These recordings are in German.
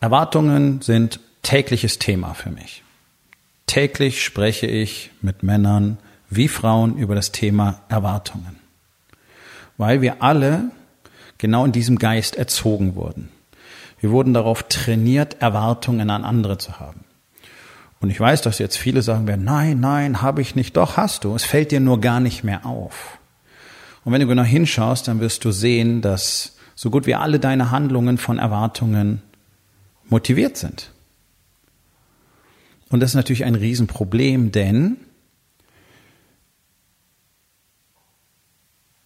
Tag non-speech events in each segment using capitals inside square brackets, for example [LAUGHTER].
Erwartungen sind tägliches Thema für mich. Täglich spreche ich mit Männern wie Frauen über das Thema Erwartungen. Weil wir alle genau in diesem Geist erzogen wurden. Wir wurden darauf trainiert, Erwartungen an andere zu haben. Und ich weiß, dass jetzt viele sagen werden, nein, nein, habe ich nicht. Doch, hast du. Es fällt dir nur gar nicht mehr auf. Und wenn du genau hinschaust, dann wirst du sehen, dass so gut wie alle deine Handlungen von Erwartungen motiviert sind. Und das ist natürlich ein Riesenproblem, denn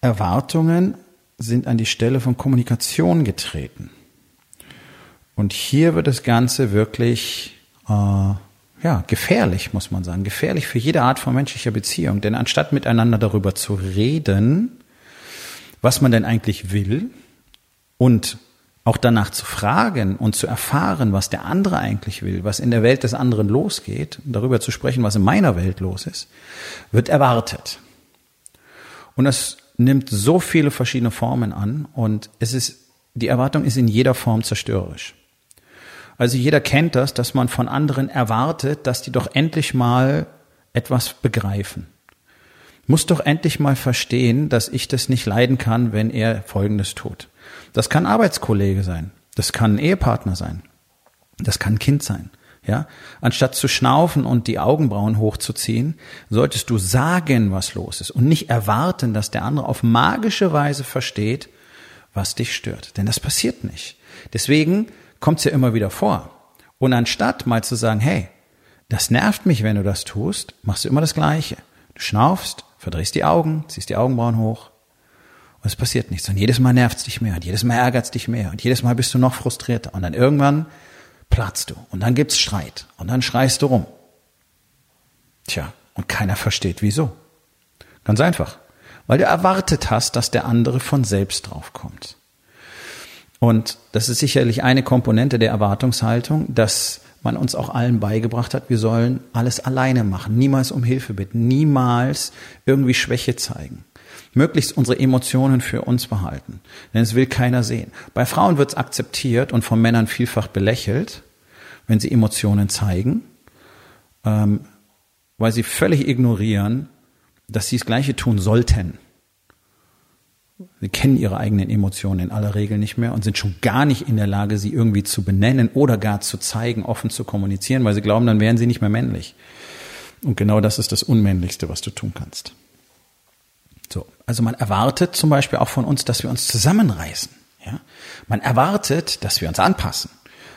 Erwartungen sind an die Stelle von Kommunikation getreten. Und hier wird das Ganze wirklich äh, ja, gefährlich, muss man sagen. Gefährlich für jede Art von menschlicher Beziehung. Denn anstatt miteinander darüber zu reden, was man denn eigentlich will und auch danach zu fragen und zu erfahren, was der andere eigentlich will, was in der Welt des anderen losgeht, darüber zu sprechen, was in meiner Welt los ist, wird erwartet. Und das nimmt so viele verschiedene Formen an und es ist, die Erwartung ist in jeder Form zerstörerisch. Also jeder kennt das, dass man von anderen erwartet, dass die doch endlich mal etwas begreifen. Muss doch endlich mal verstehen, dass ich das nicht leiden kann, wenn er Folgendes tut. Das kann Arbeitskollege sein. Das kann Ehepartner sein. Das kann Kind sein. Ja, anstatt zu schnaufen und die Augenbrauen hochzuziehen, solltest du sagen, was los ist und nicht erwarten, dass der andere auf magische Weise versteht, was dich stört. Denn das passiert nicht. Deswegen kommt es ja immer wieder vor. Und anstatt mal zu sagen, hey, das nervt mich, wenn du das tust, machst du immer das Gleiche. Du schnaufst, verdrehst die Augen, ziehst die Augenbrauen hoch, und es passiert nichts. Und jedes Mal nervt es dich mehr und jedes Mal ärgert es dich mehr und jedes Mal bist du noch frustrierter. Und dann irgendwann platzt du und dann gibt's Streit und dann schreist du rum. Tja, und keiner versteht wieso. Ganz einfach. Weil du erwartet hast, dass der andere von selbst draufkommt. Und das ist sicherlich eine Komponente der Erwartungshaltung, dass man uns auch allen beigebracht hat, wir sollen alles alleine machen, niemals um Hilfe bitten, niemals irgendwie Schwäche zeigen möglichst unsere Emotionen für uns behalten. Denn es will keiner sehen. Bei Frauen wird es akzeptiert und von Männern vielfach belächelt, wenn sie Emotionen zeigen, ähm, weil sie völlig ignorieren, dass sie das Gleiche tun sollten. Sie kennen ihre eigenen Emotionen in aller Regel nicht mehr und sind schon gar nicht in der Lage, sie irgendwie zu benennen oder gar zu zeigen, offen zu kommunizieren, weil sie glauben, dann wären sie nicht mehr männlich. Und genau das ist das Unmännlichste, was du tun kannst. So. Also man erwartet zum Beispiel auch von uns, dass wir uns zusammenreißen. Ja? Man erwartet, dass wir uns anpassen.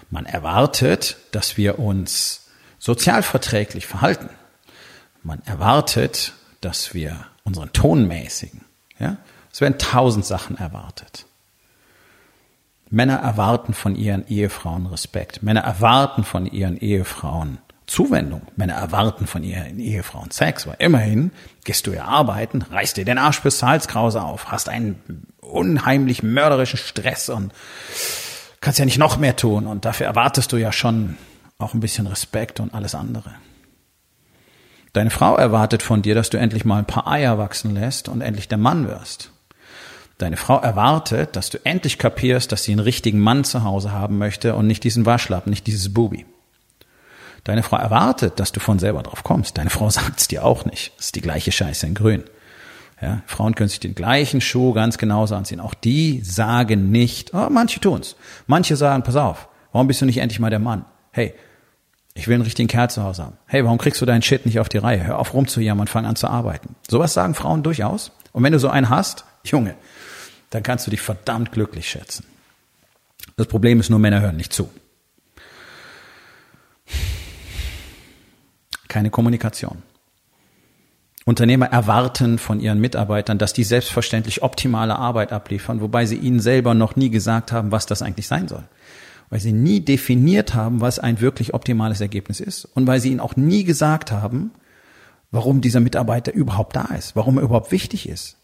Man erwartet, dass wir uns sozialverträglich verhalten. Man erwartet, dass wir unseren Ton mäßigen. Ja? Es werden tausend Sachen erwartet. Männer erwarten von ihren Ehefrauen Respekt. Männer erwarten von ihren Ehefrauen Zuwendung. Männer erwarten von ihren Ehefrauen Sex, weil immerhin gehst du ja arbeiten, reißt dir den Arsch bis zur Halskrause auf, hast einen unheimlich mörderischen Stress und kannst ja nicht noch mehr tun und dafür erwartest du ja schon auch ein bisschen Respekt und alles andere. Deine Frau erwartet von dir, dass du endlich mal ein paar Eier wachsen lässt und endlich der Mann wirst. Deine Frau erwartet, dass du endlich kapierst, dass sie einen richtigen Mann zu Hause haben möchte und nicht diesen Waschlappen, nicht dieses Bubi. Deine Frau erwartet, dass du von selber drauf kommst. Deine Frau [LAUGHS] sagt es dir auch nicht. Das ist die gleiche Scheiße in Grün. Ja, Frauen können sich den gleichen Schuh ganz genauso anziehen. Auch die sagen nicht, oh, manche tun's. Manche sagen, pass auf, warum bist du nicht endlich mal der Mann? Hey, ich will einen richtigen Kerl zu Hause haben. Hey, warum kriegst du deinen Shit nicht auf die Reihe? Hör auf rumzujammern und fang an zu arbeiten. Sowas sagen Frauen durchaus. Und wenn du so einen hast, Junge, dann kannst du dich verdammt glücklich schätzen. Das Problem ist nur, Männer hören nicht zu. Keine Kommunikation. Unternehmer erwarten von ihren Mitarbeitern, dass die selbstverständlich optimale Arbeit abliefern, wobei sie ihnen selber noch nie gesagt haben, was das eigentlich sein soll. Weil sie nie definiert haben, was ein wirklich optimales Ergebnis ist und weil sie ihnen auch nie gesagt haben, warum dieser Mitarbeiter überhaupt da ist, warum er überhaupt wichtig ist,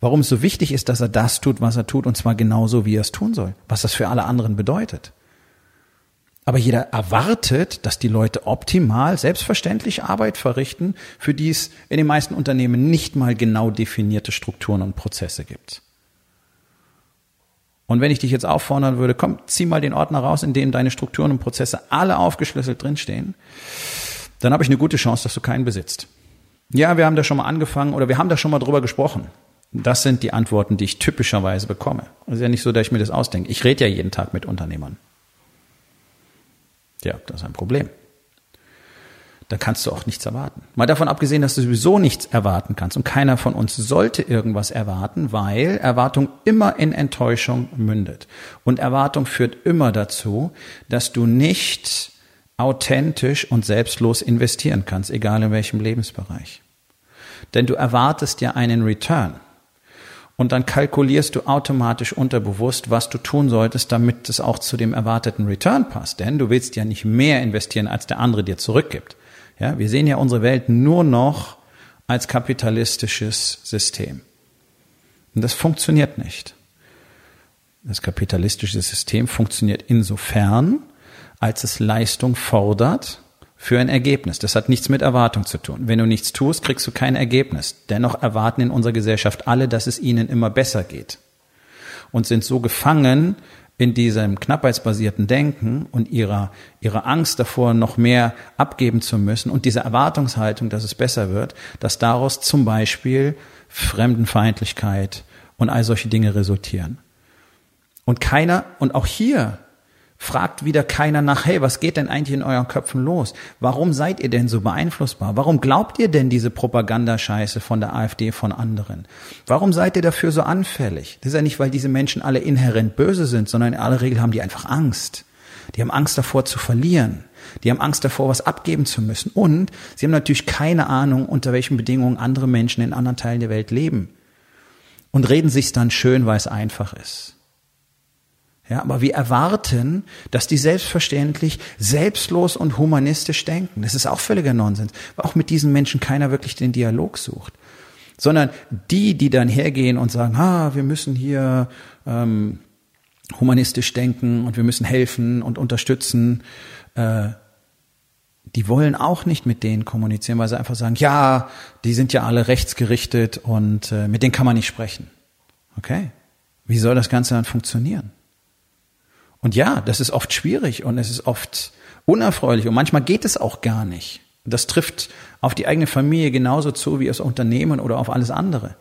warum es so wichtig ist, dass er das tut, was er tut und zwar genauso, wie er es tun soll, was das für alle anderen bedeutet. Aber jeder erwartet, dass die Leute optimal, selbstverständlich Arbeit verrichten, für die es in den meisten Unternehmen nicht mal genau definierte Strukturen und Prozesse gibt. Und wenn ich dich jetzt auffordern würde, komm, zieh mal den Ordner raus, in dem deine Strukturen und Prozesse alle aufgeschlüsselt drinstehen, dann habe ich eine gute Chance, dass du keinen besitzt. Ja, wir haben da schon mal angefangen oder wir haben da schon mal drüber gesprochen. Das sind die Antworten, die ich typischerweise bekomme. Es ist ja nicht so, dass ich mir das ausdenke. Ich rede ja jeden Tag mit Unternehmern. Ja, das ist ein Problem. Da kannst du auch nichts erwarten. Mal davon abgesehen, dass du sowieso nichts erwarten kannst und keiner von uns sollte irgendwas erwarten, weil Erwartung immer in Enttäuschung mündet. Und Erwartung führt immer dazu, dass du nicht authentisch und selbstlos investieren kannst, egal in welchem Lebensbereich. Denn du erwartest ja einen Return. Und dann kalkulierst du automatisch unterbewusst, was du tun solltest, damit es auch zu dem erwarteten Return passt. Denn du willst ja nicht mehr investieren, als der andere dir zurückgibt. Ja, wir sehen ja unsere Welt nur noch als kapitalistisches System. Und das funktioniert nicht. Das kapitalistische System funktioniert insofern, als es Leistung fordert für ein Ergebnis. Das hat nichts mit Erwartung zu tun. Wenn du nichts tust, kriegst du kein Ergebnis. Dennoch erwarten in unserer Gesellschaft alle, dass es ihnen immer besser geht und sind so gefangen in diesem knappheitsbasierten Denken und ihrer, ihrer Angst davor, noch mehr abgeben zu müssen und dieser Erwartungshaltung, dass es besser wird, dass daraus zum Beispiel Fremdenfeindlichkeit und all solche Dinge resultieren. Und keiner, und auch hier fragt wieder keiner nach, hey, was geht denn eigentlich in euren Köpfen los? Warum seid ihr denn so beeinflussbar? Warum glaubt ihr denn diese Propagandascheiße von der AfD von anderen? Warum seid ihr dafür so anfällig? Das ist ja nicht, weil diese Menschen alle inhärent böse sind, sondern in aller Regel haben die einfach Angst. Die haben Angst davor zu verlieren. Die haben Angst davor, was abgeben zu müssen. Und sie haben natürlich keine Ahnung, unter welchen Bedingungen andere Menschen in anderen Teilen der Welt leben. Und reden sich's dann schön, weil es einfach ist. Ja, aber wir erwarten, dass die selbstverständlich selbstlos und humanistisch denken. Das ist auch völliger Nonsens, weil auch mit diesen Menschen keiner wirklich den Dialog sucht. Sondern die, die dann hergehen und sagen, ah, wir müssen hier ähm, humanistisch denken und wir müssen helfen und unterstützen, äh, die wollen auch nicht mit denen kommunizieren, weil sie einfach sagen, ja, die sind ja alle rechtsgerichtet und äh, mit denen kann man nicht sprechen. Okay? Wie soll das Ganze dann funktionieren? Und ja, das ist oft schwierig und es ist oft unerfreulich und manchmal geht es auch gar nicht. Das trifft auf die eigene Familie genauso zu wie aufs Unternehmen oder auf alles andere.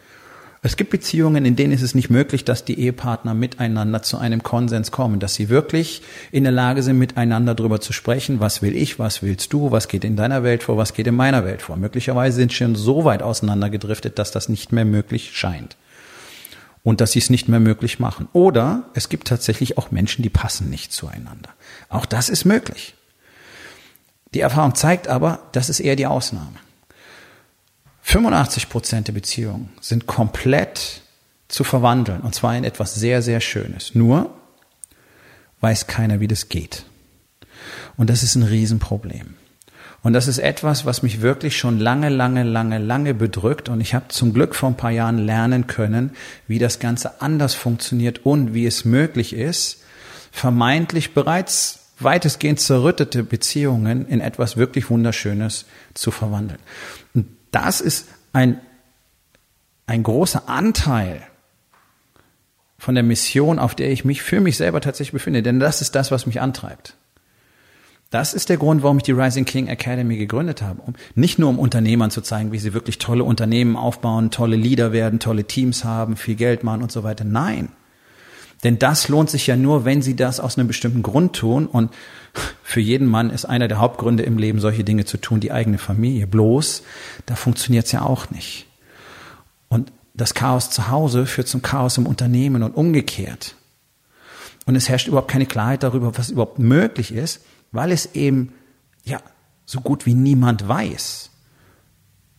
Es gibt Beziehungen, in denen ist es nicht möglich, dass die Ehepartner miteinander zu einem Konsens kommen, dass sie wirklich in der Lage sind, miteinander darüber zu sprechen, was will ich, was willst du, was geht in deiner Welt vor, was geht in meiner Welt vor. Möglicherweise sind sie schon so weit auseinandergedriftet, dass das nicht mehr möglich scheint und dass sie es nicht mehr möglich machen. Oder es gibt tatsächlich auch Menschen, die passen nicht zueinander. Auch das ist möglich. Die Erfahrung zeigt aber, das ist eher die Ausnahme. 85 Prozent der Beziehungen sind komplett zu verwandeln und zwar in etwas sehr, sehr Schönes. Nur weiß keiner, wie das geht. Und das ist ein Riesenproblem. Und das ist etwas, was mich wirklich schon lange, lange, lange, lange bedrückt. Und ich habe zum Glück vor ein paar Jahren lernen können, wie das Ganze anders funktioniert und wie es möglich ist, vermeintlich bereits weitestgehend zerrüttete Beziehungen in etwas wirklich Wunderschönes zu verwandeln. Und das ist ein, ein großer Anteil von der Mission, auf der ich mich für mich selber tatsächlich befinde. Denn das ist das, was mich antreibt. Das ist der Grund, warum ich die Rising King Academy gegründet habe. Um, nicht nur um Unternehmern zu zeigen, wie sie wirklich tolle Unternehmen aufbauen, tolle Leader werden, tolle Teams haben, viel Geld machen und so weiter. Nein. Denn das lohnt sich ja nur, wenn sie das aus einem bestimmten Grund tun. Und für jeden Mann ist einer der Hauptgründe im Leben, solche Dinge zu tun, die eigene Familie. Bloß, da funktioniert es ja auch nicht. Und das Chaos zu Hause führt zum Chaos im Unternehmen und umgekehrt. Und es herrscht überhaupt keine Klarheit darüber, was überhaupt möglich ist weil es eben, ja, so gut wie niemand weiß.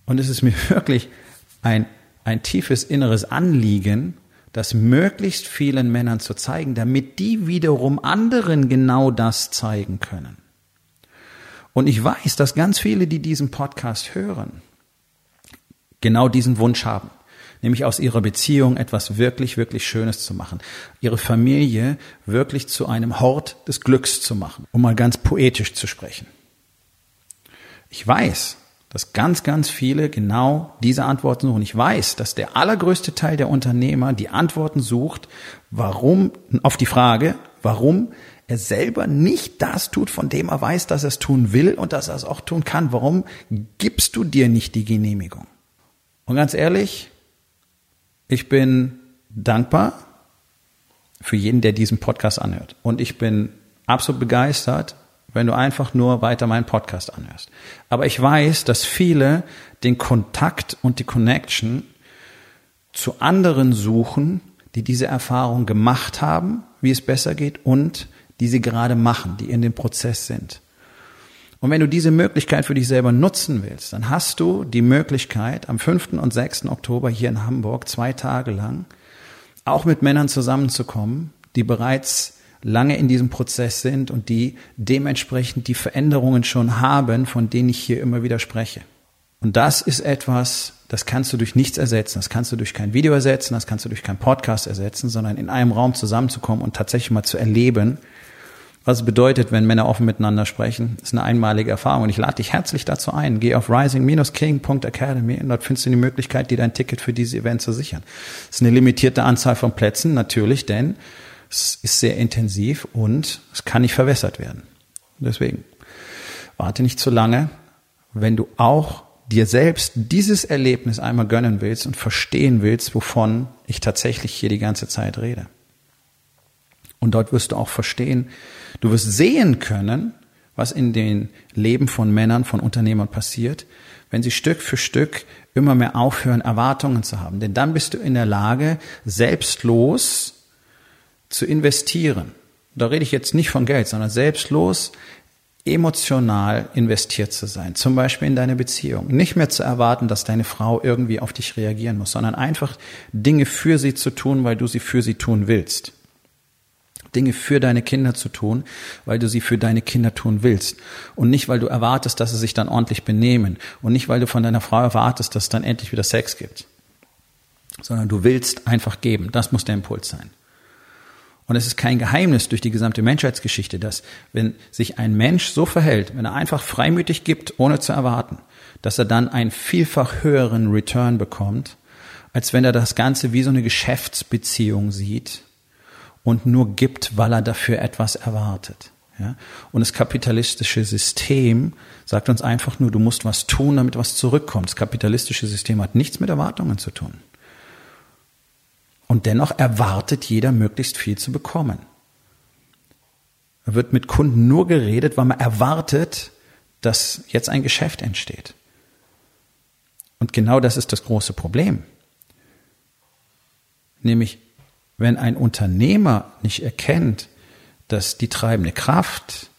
Und es ist mir [LAUGHS] wirklich ein, ein tiefes inneres Anliegen, das möglichst vielen Männern zu zeigen, damit die wiederum anderen genau das zeigen können. Und ich weiß, dass ganz viele, die diesen Podcast hören, genau diesen Wunsch haben, nämlich aus ihrer Beziehung etwas wirklich, wirklich Schönes zu machen, ihre Familie wirklich zu einem Hort des Glücks zu machen, um mal ganz poetisch zu sprechen. Ich weiß, dass ganz, ganz viele genau diese Antworten suchen. Ich weiß, dass der allergrößte Teil der Unternehmer die Antworten sucht, warum, auf die Frage, warum er selber nicht das tut, von dem er weiß, dass er es tun will und dass er es auch tun kann. Warum gibst du dir nicht die Genehmigung? Und ganz ehrlich, ich bin dankbar für jeden, der diesen Podcast anhört. Und ich bin absolut begeistert, wenn du einfach nur weiter meinen Podcast anhörst. Aber ich weiß, dass viele den Kontakt und die Connection zu anderen suchen, die diese Erfahrung gemacht haben, wie es besser geht und die sie gerade machen, die in dem Prozess sind. Und wenn du diese Möglichkeit für dich selber nutzen willst, dann hast du die Möglichkeit, am 5. und 6. Oktober hier in Hamburg zwei Tage lang auch mit Männern zusammenzukommen, die bereits lange in diesem Prozess sind und die dementsprechend die Veränderungen schon haben, von denen ich hier immer wieder spreche. Und das ist etwas, das kannst du durch nichts ersetzen. Das kannst du durch kein Video ersetzen, das kannst du durch keinen Podcast ersetzen, sondern in einem Raum zusammenzukommen und tatsächlich mal zu erleben, was bedeutet, wenn Männer offen miteinander sprechen. Das ist eine einmalige Erfahrung und ich lade dich herzlich dazu ein. Geh auf rising-king.academy und dort findest du die Möglichkeit, dir dein Ticket für dieses Event zu sichern. Es ist eine limitierte Anzahl von Plätzen, natürlich, denn es ist sehr intensiv und es kann nicht verwässert werden. Deswegen warte nicht zu lange, wenn du auch dir selbst dieses Erlebnis einmal gönnen willst und verstehen willst, wovon ich tatsächlich hier die ganze Zeit rede. Und dort wirst du auch verstehen, du wirst sehen können, was in den Leben von Männern, von Unternehmern passiert, wenn sie Stück für Stück immer mehr aufhören, Erwartungen zu haben. Denn dann bist du in der Lage, selbstlos zu investieren. Da rede ich jetzt nicht von Geld, sondern selbstlos emotional investiert zu sein, zum Beispiel in deine Beziehung. Nicht mehr zu erwarten, dass deine Frau irgendwie auf dich reagieren muss, sondern einfach Dinge für sie zu tun, weil du sie für sie tun willst. Dinge für deine Kinder zu tun, weil du sie für deine Kinder tun willst. Und nicht, weil du erwartest, dass sie sich dann ordentlich benehmen. Und nicht, weil du von deiner Frau erwartest, dass es dann endlich wieder Sex gibt. Sondern du willst einfach geben. Das muss der Impuls sein. Und es ist kein Geheimnis durch die gesamte Menschheitsgeschichte, dass wenn sich ein Mensch so verhält, wenn er einfach freimütig gibt, ohne zu erwarten, dass er dann einen vielfach höheren Return bekommt, als wenn er das Ganze wie so eine Geschäftsbeziehung sieht und nur gibt, weil er dafür etwas erwartet. Ja? Und das kapitalistische System sagt uns einfach nur, du musst was tun, damit was zurückkommt. Das kapitalistische System hat nichts mit Erwartungen zu tun. Und dennoch erwartet jeder möglichst viel zu bekommen. Da wird mit Kunden nur geredet, weil man erwartet, dass jetzt ein Geschäft entsteht. Und genau das ist das große Problem. Nämlich, wenn ein Unternehmer nicht erkennt, dass die treibende Kraft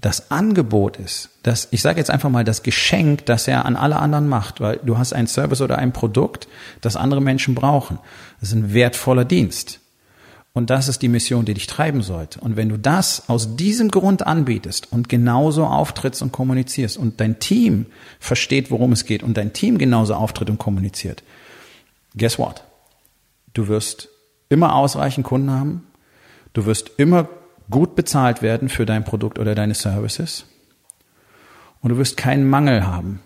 das Angebot ist, das, ich sage jetzt einfach mal das Geschenk, das er an alle anderen macht, weil du hast einen Service oder ein Produkt, das andere Menschen brauchen. Das ist ein wertvoller Dienst. Und das ist die Mission, die dich treiben sollte. Und wenn du das aus diesem Grund anbietest und genauso auftrittst und kommunizierst und dein Team versteht, worum es geht und dein Team genauso auftritt und kommuniziert, guess what? Du wirst immer ausreichend Kunden haben. Du wirst immer gut bezahlt werden für dein Produkt oder deine Services. Und du wirst keinen Mangel haben.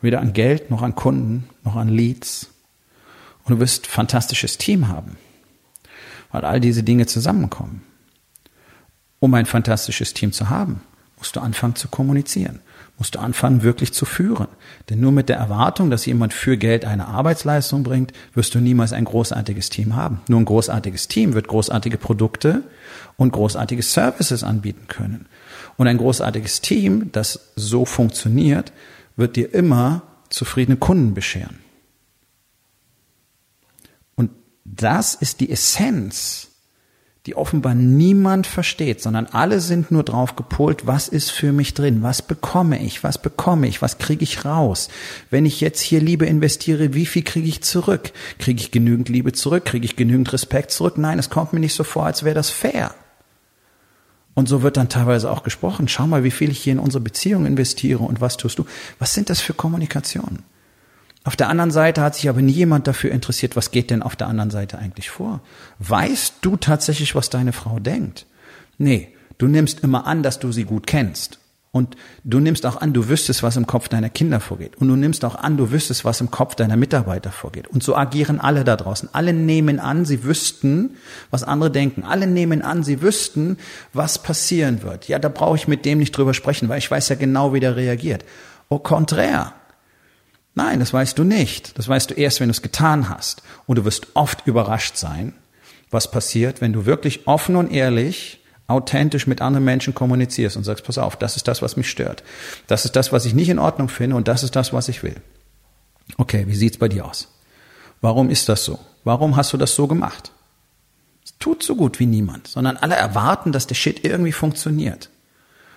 Weder an Geld, noch an Kunden, noch an Leads. Und du wirst fantastisches Team haben. Weil all diese Dinge zusammenkommen. Um ein fantastisches Team zu haben, musst du anfangen zu kommunizieren musst du anfangen, wirklich zu führen. Denn nur mit der Erwartung, dass jemand für Geld eine Arbeitsleistung bringt, wirst du niemals ein großartiges Team haben. Nur ein großartiges Team wird großartige Produkte und großartige Services anbieten können. Und ein großartiges Team, das so funktioniert, wird dir immer zufriedene Kunden bescheren. Und das ist die Essenz die offenbar niemand versteht, sondern alle sind nur drauf gepolt, was ist für mich drin, was bekomme ich, was bekomme ich, was kriege ich raus. Wenn ich jetzt hier Liebe investiere, wie viel kriege ich zurück? Kriege ich genügend Liebe zurück? Kriege ich genügend Respekt zurück? Nein, es kommt mir nicht so vor, als wäre das fair. Und so wird dann teilweise auch gesprochen. Schau mal, wie viel ich hier in unsere Beziehung investiere und was tust du? Was sind das für Kommunikationen? Auf der anderen Seite hat sich aber nie jemand dafür interessiert, was geht denn auf der anderen Seite eigentlich vor? Weißt du tatsächlich, was deine Frau denkt? Nee, du nimmst immer an, dass du sie gut kennst. Und du nimmst auch an, du wüsstest, was im Kopf deiner Kinder vorgeht. Und du nimmst auch an, du wüsstest, was im Kopf deiner Mitarbeiter vorgeht. Und so agieren alle da draußen. Alle nehmen an, sie wüssten, was andere denken. Alle nehmen an, sie wüssten, was passieren wird. Ja, da brauche ich mit dem nicht drüber sprechen, weil ich weiß ja genau, wie der reagiert. Au contraire. Nein, das weißt du nicht. Das weißt du erst, wenn du es getan hast. Und du wirst oft überrascht sein, was passiert, wenn du wirklich offen und ehrlich, authentisch mit anderen Menschen kommunizierst und sagst, pass auf, das ist das, was mich stört. Das ist das, was ich nicht in Ordnung finde und das ist das, was ich will. Okay, wie sieht's bei dir aus? Warum ist das so? Warum hast du das so gemacht? Es tut so gut wie niemand, sondern alle erwarten, dass der Shit irgendwie funktioniert.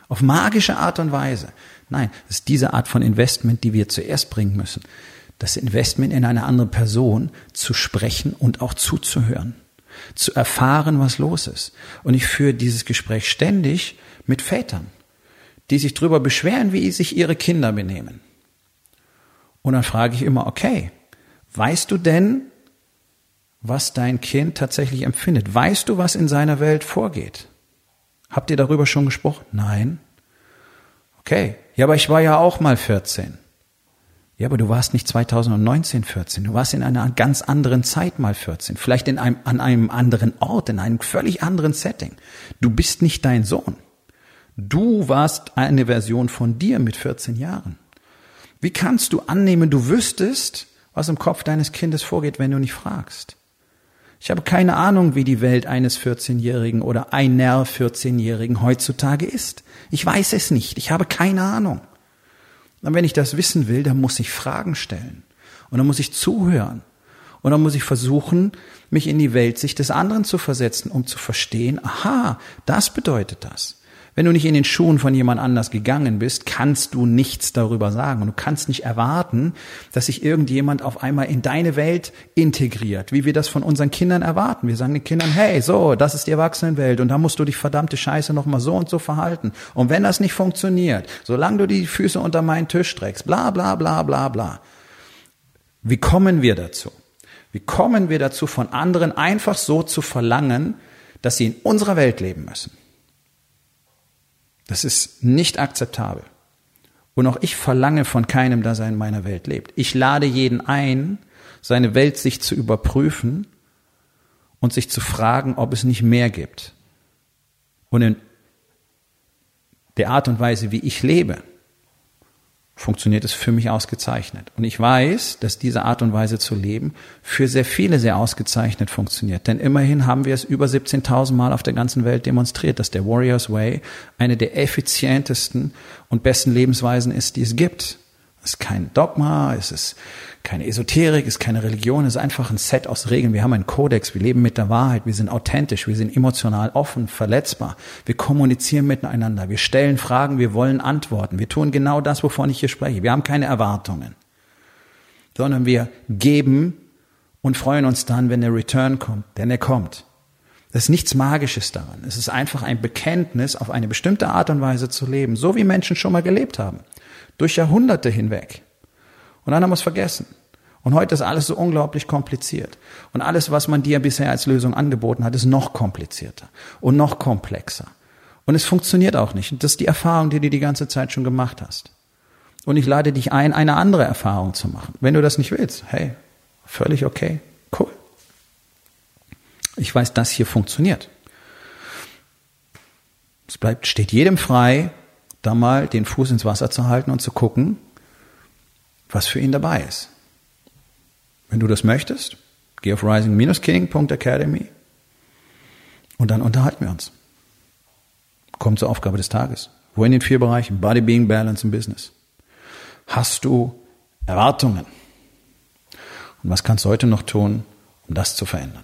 Auf magische Art und Weise. Nein, es ist diese Art von Investment, die wir zuerst bringen müssen. Das Investment in eine andere Person zu sprechen und auch zuzuhören. Zu erfahren, was los ist. Und ich führe dieses Gespräch ständig mit Vätern, die sich darüber beschweren, wie sich ihre Kinder benehmen. Und dann frage ich immer, okay, weißt du denn, was dein Kind tatsächlich empfindet? Weißt du, was in seiner Welt vorgeht? Habt ihr darüber schon gesprochen? Nein. Okay. Ja, aber ich war ja auch mal 14. Ja, aber du warst nicht 2019 14. Du warst in einer ganz anderen Zeit mal 14. Vielleicht in einem, an einem anderen Ort, in einem völlig anderen Setting. Du bist nicht dein Sohn. Du warst eine Version von dir mit 14 Jahren. Wie kannst du annehmen, du wüsstest, was im Kopf deines Kindes vorgeht, wenn du nicht fragst? Ich habe keine Ahnung, wie die Welt eines 14-Jährigen oder einer 14-Jährigen heutzutage ist. Ich weiß es nicht. Ich habe keine Ahnung. Und wenn ich das wissen will, dann muss ich Fragen stellen. Und dann muss ich zuhören. Und dann muss ich versuchen, mich in die Weltsicht des anderen zu versetzen, um zu verstehen, aha, das bedeutet das. Wenn du nicht in den Schuhen von jemand anders gegangen bist, kannst du nichts darüber sagen. Und du kannst nicht erwarten, dass sich irgendjemand auf einmal in deine Welt integriert, wie wir das von unseren Kindern erwarten. Wir sagen den Kindern, hey, so, das ist die Erwachsenenwelt und da musst du dich verdammte Scheiße nochmal so und so verhalten. Und wenn das nicht funktioniert, solange du die Füße unter meinen Tisch streckst, bla, bla, bla, bla, bla. Wie kommen wir dazu? Wie kommen wir dazu, von anderen einfach so zu verlangen, dass sie in unserer Welt leben müssen? Das ist nicht akzeptabel. Und auch ich verlange von keinem, dass er in meiner Welt lebt. Ich lade jeden ein, seine Welt sich zu überprüfen und sich zu fragen, ob es nicht mehr gibt. Und in der Art und Weise, wie ich lebe, funktioniert es für mich ausgezeichnet. Und ich weiß, dass diese Art und Weise zu leben für sehr viele sehr ausgezeichnet funktioniert. Denn immerhin haben wir es über 17.000 Mal auf der ganzen Welt demonstriert, dass der Warriors Way eine der effizientesten und besten Lebensweisen ist, die es gibt. Es ist kein Dogma, es ist keine Esoterik, es ist keine Religion, es ist einfach ein Set aus Regeln. Wir haben einen Kodex, wir leben mit der Wahrheit, wir sind authentisch, wir sind emotional offen, verletzbar. Wir kommunizieren miteinander, wir stellen Fragen, wir wollen Antworten. Wir tun genau das, wovon ich hier spreche. Wir haben keine Erwartungen, sondern wir geben und freuen uns dann, wenn der Return kommt, denn er kommt. Das ist nichts Magisches daran. Es ist einfach ein Bekenntnis, auf eine bestimmte Art und Weise zu leben, so wie Menschen schon mal gelebt haben durch Jahrhunderte hinweg. Und dann haben wir es vergessen. Und heute ist alles so unglaublich kompliziert. Und alles, was man dir bisher als Lösung angeboten hat, ist noch komplizierter und noch komplexer. Und es funktioniert auch nicht. Und das ist die Erfahrung, die du die ganze Zeit schon gemacht hast. Und ich lade dich ein, eine andere Erfahrung zu machen. Wenn du das nicht willst, hey, völlig okay, cool. Ich weiß, das hier funktioniert. Es bleibt, steht jedem frei, da mal den Fuß ins Wasser zu halten und zu gucken, was für ihn dabei ist. Wenn du das möchtest, geh auf rising-king.academy und dann unterhalten wir uns. Kommt zur Aufgabe des Tages. Wo in den vier Bereichen? Body, Being, Balance und Business. Hast du Erwartungen? Und was kannst du heute noch tun, um das zu verändern?